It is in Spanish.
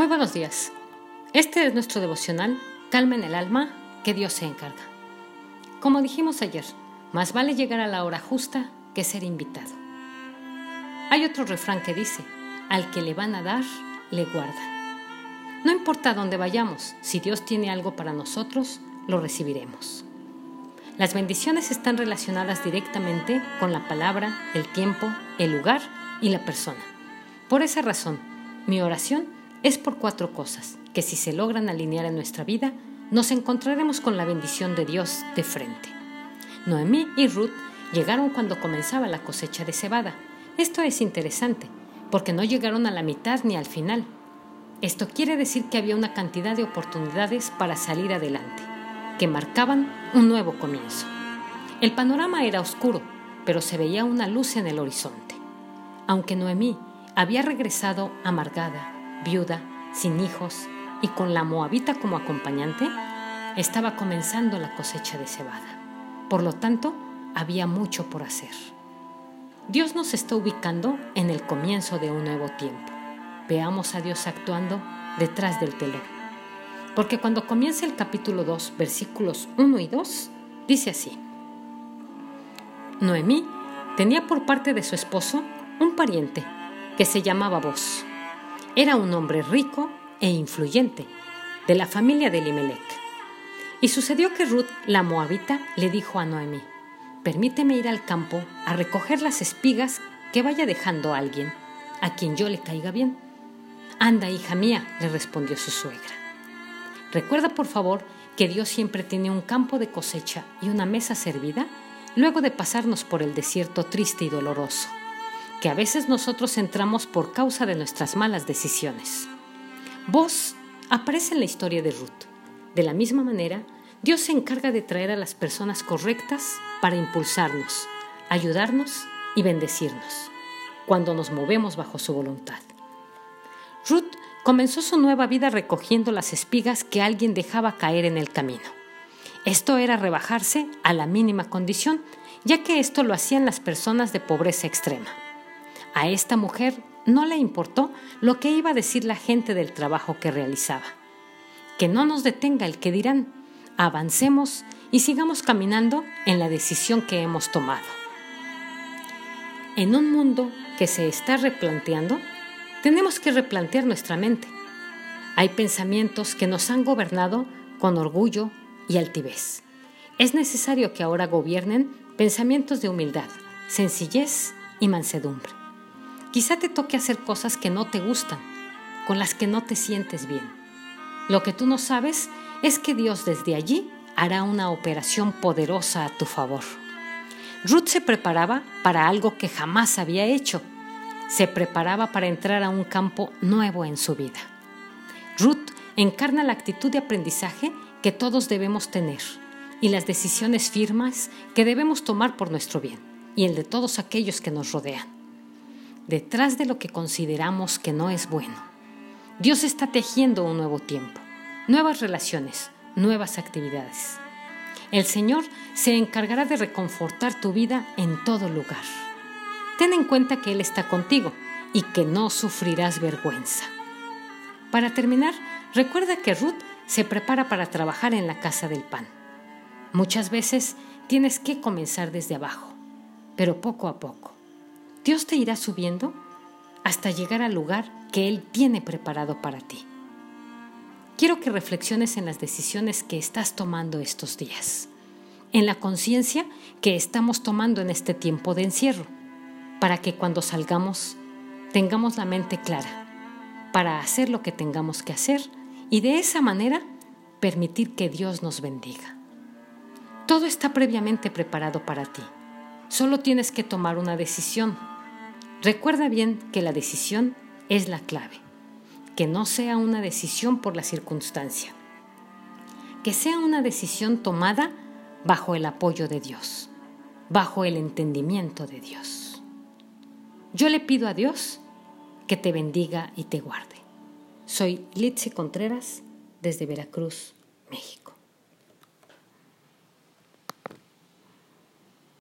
Muy buenos días. Este es nuestro devocional, Calma en el alma, que Dios se encarga. Como dijimos ayer, más vale llegar a la hora justa que ser invitado. Hay otro refrán que dice, al que le van a dar, le guardan. No importa dónde vayamos, si Dios tiene algo para nosotros, lo recibiremos. Las bendiciones están relacionadas directamente con la palabra, el tiempo, el lugar y la persona. Por esa razón, mi oración es por cuatro cosas que si se logran alinear en nuestra vida, nos encontraremos con la bendición de Dios de frente. Noemí y Ruth llegaron cuando comenzaba la cosecha de cebada. Esto es interesante, porque no llegaron a la mitad ni al final. Esto quiere decir que había una cantidad de oportunidades para salir adelante, que marcaban un nuevo comienzo. El panorama era oscuro, pero se veía una luz en el horizonte. Aunque Noemí había regresado amargada, viuda, sin hijos y con la moabita como acompañante, estaba comenzando la cosecha de cebada. Por lo tanto, había mucho por hacer. Dios nos está ubicando en el comienzo de un nuevo tiempo. Veamos a Dios actuando detrás del telón. Porque cuando comienza el capítulo 2, versículos 1 y 2, dice así. Noemí tenía por parte de su esposo un pariente que se llamaba Boz. Era un hombre rico e influyente, de la familia de Elimelech. Y sucedió que Ruth, la moabita, le dijo a Noemí, permíteme ir al campo a recoger las espigas que vaya dejando alguien, a quien yo le caiga bien. Anda, hija mía, le respondió su suegra. Recuerda, por favor, que Dios siempre tiene un campo de cosecha y una mesa servida luego de pasarnos por el desierto triste y doloroso que a veces nosotros entramos por causa de nuestras malas decisiones. Vos aparece en la historia de Ruth. De la misma manera, Dios se encarga de traer a las personas correctas para impulsarnos, ayudarnos y bendecirnos, cuando nos movemos bajo su voluntad. Ruth comenzó su nueva vida recogiendo las espigas que alguien dejaba caer en el camino. Esto era rebajarse a la mínima condición, ya que esto lo hacían las personas de pobreza extrema. A esta mujer no le importó lo que iba a decir la gente del trabajo que realizaba. Que no nos detenga el que dirán, avancemos y sigamos caminando en la decisión que hemos tomado. En un mundo que se está replanteando, tenemos que replantear nuestra mente. Hay pensamientos que nos han gobernado con orgullo y altivez. Es necesario que ahora gobiernen pensamientos de humildad, sencillez y mansedumbre. Quizá te toque hacer cosas que no te gustan, con las que no te sientes bien. Lo que tú no sabes es que Dios desde allí hará una operación poderosa a tu favor. Ruth se preparaba para algo que jamás había hecho. Se preparaba para entrar a un campo nuevo en su vida. Ruth encarna la actitud de aprendizaje que todos debemos tener y las decisiones firmes que debemos tomar por nuestro bien y el de todos aquellos que nos rodean detrás de lo que consideramos que no es bueno. Dios está tejiendo un nuevo tiempo, nuevas relaciones, nuevas actividades. El Señor se encargará de reconfortar tu vida en todo lugar. Ten en cuenta que Él está contigo y que no sufrirás vergüenza. Para terminar, recuerda que Ruth se prepara para trabajar en la casa del pan. Muchas veces tienes que comenzar desde abajo, pero poco a poco. Dios te irá subiendo hasta llegar al lugar que Él tiene preparado para ti. Quiero que reflexiones en las decisiones que estás tomando estos días, en la conciencia que estamos tomando en este tiempo de encierro, para que cuando salgamos tengamos la mente clara, para hacer lo que tengamos que hacer y de esa manera permitir que Dios nos bendiga. Todo está previamente preparado para ti. Solo tienes que tomar una decisión Recuerda bien que la decisión es la clave, que no sea una decisión por la circunstancia, que sea una decisión tomada bajo el apoyo de Dios, bajo el entendimiento de Dios. Yo le pido a Dios que te bendiga y te guarde. Soy Litsi Contreras desde Veracruz, México.